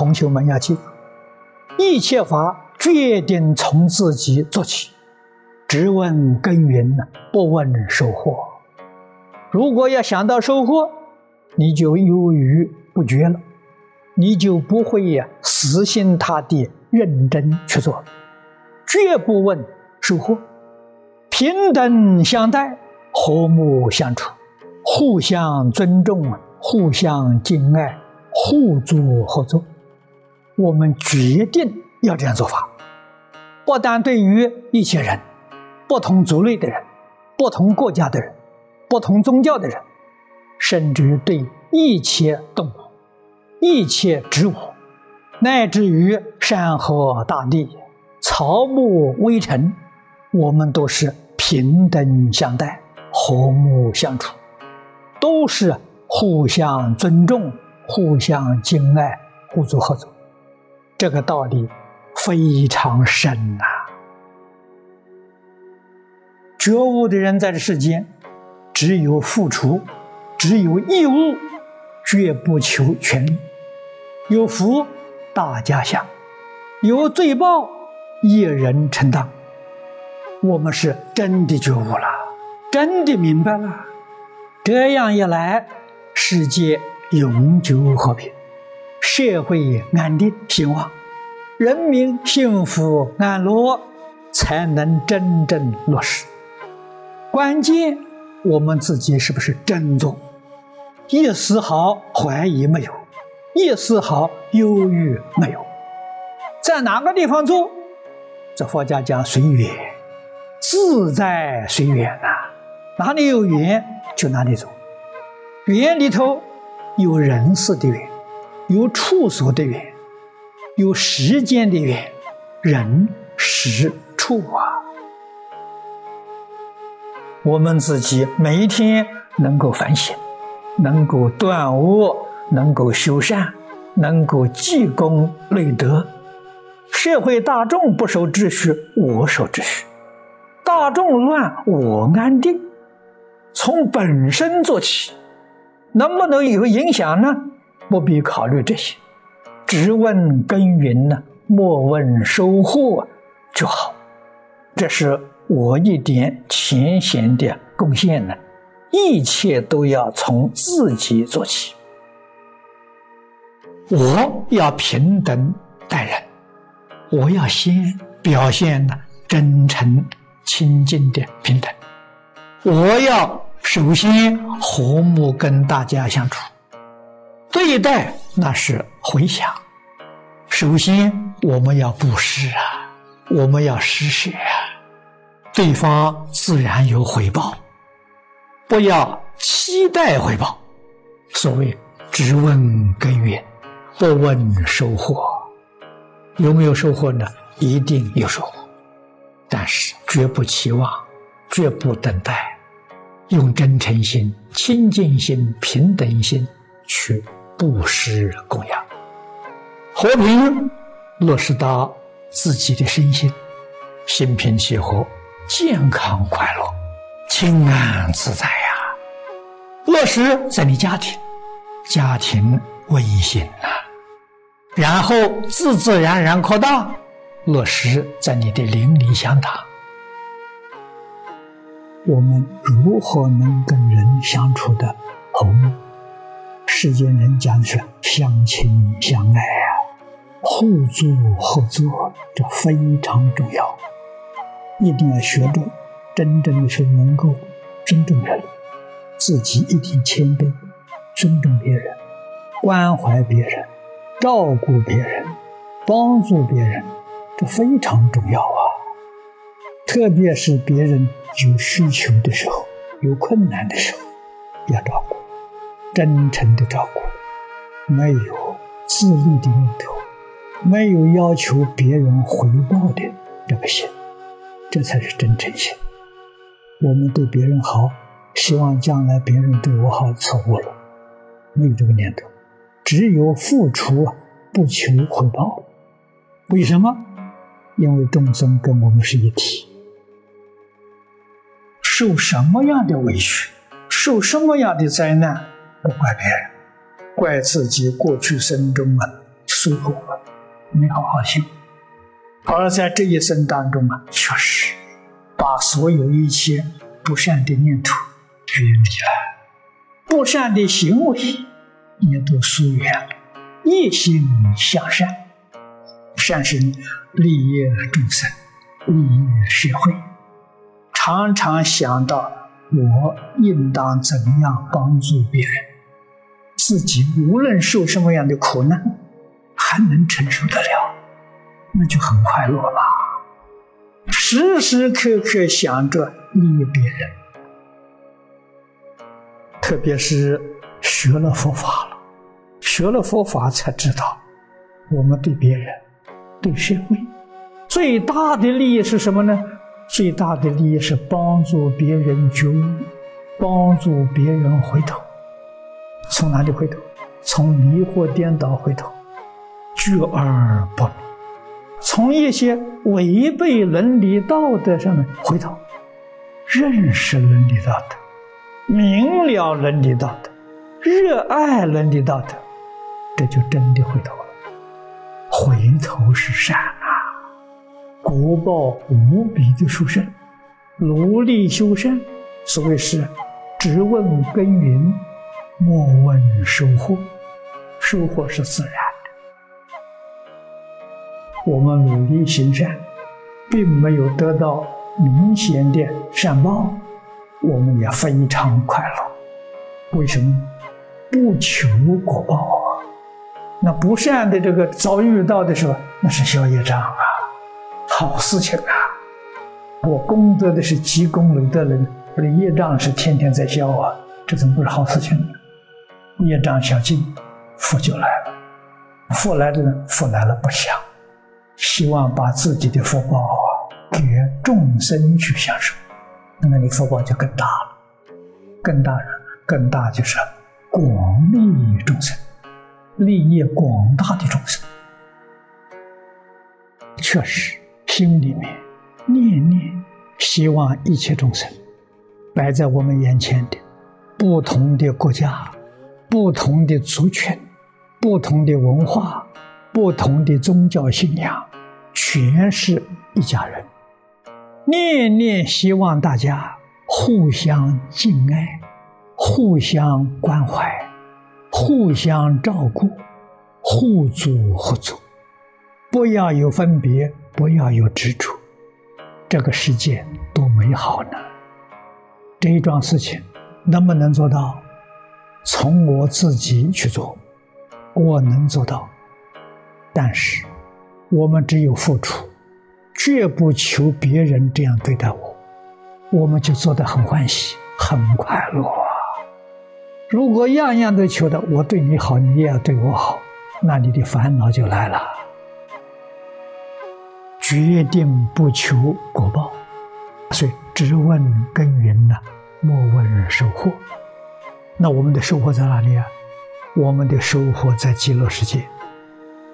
同学们要记住，一切法决定从自己做起，只问耕耘呢，不问收获。如果要想到收获，你就犹豫不决了，你就不会呀死心塌地认真去做，绝不问收获，平等相待，和睦相处，互相尊重，互相敬爱，互助合作。我们决定要这样做法，不但对于一些人，不同族类的人，不同国家的人，不同宗教的人，甚至于对一切动物、一切植物，乃至于山河大地、草木微尘，我们都是平等相待、和睦相处，都是互相尊重、互相敬爱、互助合作。这个道理非常深呐！觉悟的人在这世间，只有付出，只有义务，绝不求权利。有福大家享，有罪报一人承担。我们是真的觉悟了，真的明白了。这样一来，世界永久和平。社会安定兴旺，人民幸福安乐，才能真正落实。关键我们自己是不是真做？一丝毫怀疑没有，一丝毫忧郁没有。在哪个地方做？这佛家讲随缘，自在随缘呐。哪里有缘就哪里走。缘里头有人事的缘。有处所的缘，有时间的缘，人、时、处啊。我们自己每一天能够反省，能够断恶，能够修善，能够积功累德，社会大众不守秩序，我守秩序；大众乱，我安定。从本身做起，能不能有影响呢？不必考虑这些，只问耕耘呢，莫问收获就好。这是我一点浅显的贡献呢。一切都要从自己做起。我要平等待人，我要先表现呢真诚、亲近的平等。我要首先和睦跟大家相处。对待那是回想，首先我们要布施啊，我们要施舍啊，对方自然有回报，不要期待回报。所谓只问耕耘，不问收获，有没有收获呢？一定有收获，但是绝不期望，绝不等待，用真诚心、清净心、平等心去。布施供养，和平落实到自己的身心，心平气和，健康快乐，清安自在呀。落实在你家庭，家庭温馨呐，然后自自然然扩大，落实在你的邻里乡党。我们如何能跟人相处的和睦？世间人讲的是相亲相爱啊，互助合作，这非常重要。一定要学着，真正的是能够尊重人，自己一定谦卑，尊重别人，关怀别人，照顾别人，帮助别人，这非常重要啊。特别是别人有需求的时候，有困难的时候，要照顾。真诚的照顾，没有自利的念头，没有要求别人回报的这个心，这才是真诚心。我们对别人好，希望将来别人对我好，错误了，没有这个念头，只有付出不求回报。为什么？因为众生跟我们是一体，受什么样的委屈，受什么样的灾难。不怪别人，怪自己过去生中啊疏忽了，没好好修。而在这一生当中啊，确实把所有一切不善的念头远离了，不善的行为也都疏远了，一心向善，善是利益众生、利益社会，常常想到我应当怎样帮助别人。自己无论受什么样的苦难，还能承受得了，那就很快乐了。时时刻刻想着利益别人，特别是学了佛法了，学了佛法才知道，我们对别人、对社会最大的利益是什么呢？最大的利益是帮助别人觉悟，帮助别人回头。从哪里回头？从迷惑颠倒回头，觉而不迷；从一些违背伦理道德上面回头，认识伦理道德，明了伦理道德，热爱伦理道德，这就真的回头了。回头是善啊，果报无比的殊胜。努力修身，所谓是直问耕耘。莫问收获，收获是自然的。我们努力行善，并没有得到明显的善报，我们也非常快乐。为什么？不求果报啊！那不善的这个遭遇到的时候，那是消业障啊，好事情啊！我功德的是积功累德人，我的业障是天天在消啊，这怎么不是好事情呢？业障小尽，福就来了。福来的人，福来了不想，希望把自己的福报啊给众生去享受，那么你福报就更大了。更大了，更大就是广利众生，利益广大的众生。确实，心里面念念希望一切众生摆在我们眼前的不同的国家。不同的族群、不同的文化、不同的宗教信仰，全是一家人。念念希望大家互相敬爱、互相关怀、互相照顾、互助合作，不要有分别，不要有执着，这个世界多美好呢！这一桩事情能不能做到？从我自己去做，我能做到。但是，我们只有付出，绝不求别人这样对待我，我们就做得很欢喜、很快乐。如果样样都求的我对你好，你也要对我好，那你的烦恼就来了。决定不求果报，所以只问耕耘呐，莫问收获。那我们的收获在哪里啊？我们的收获在极乐世界，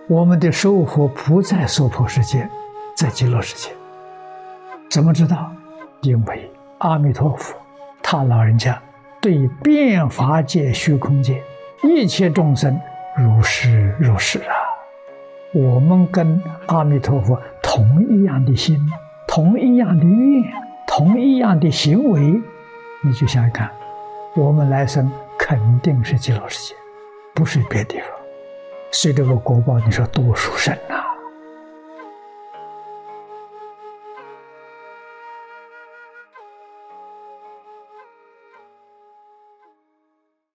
我们的收获不在娑婆世界，在极乐世界。怎么知道？因为阿弥陀佛，他老人家对变法界、虚空界一切众生如是如是啊。我们跟阿弥陀佛同一样的心，同一样的愿，同一样的行为，你就想想看。我们来生肯定是极乐世界，不是别的地方，所以这个国报你说多殊胜啊！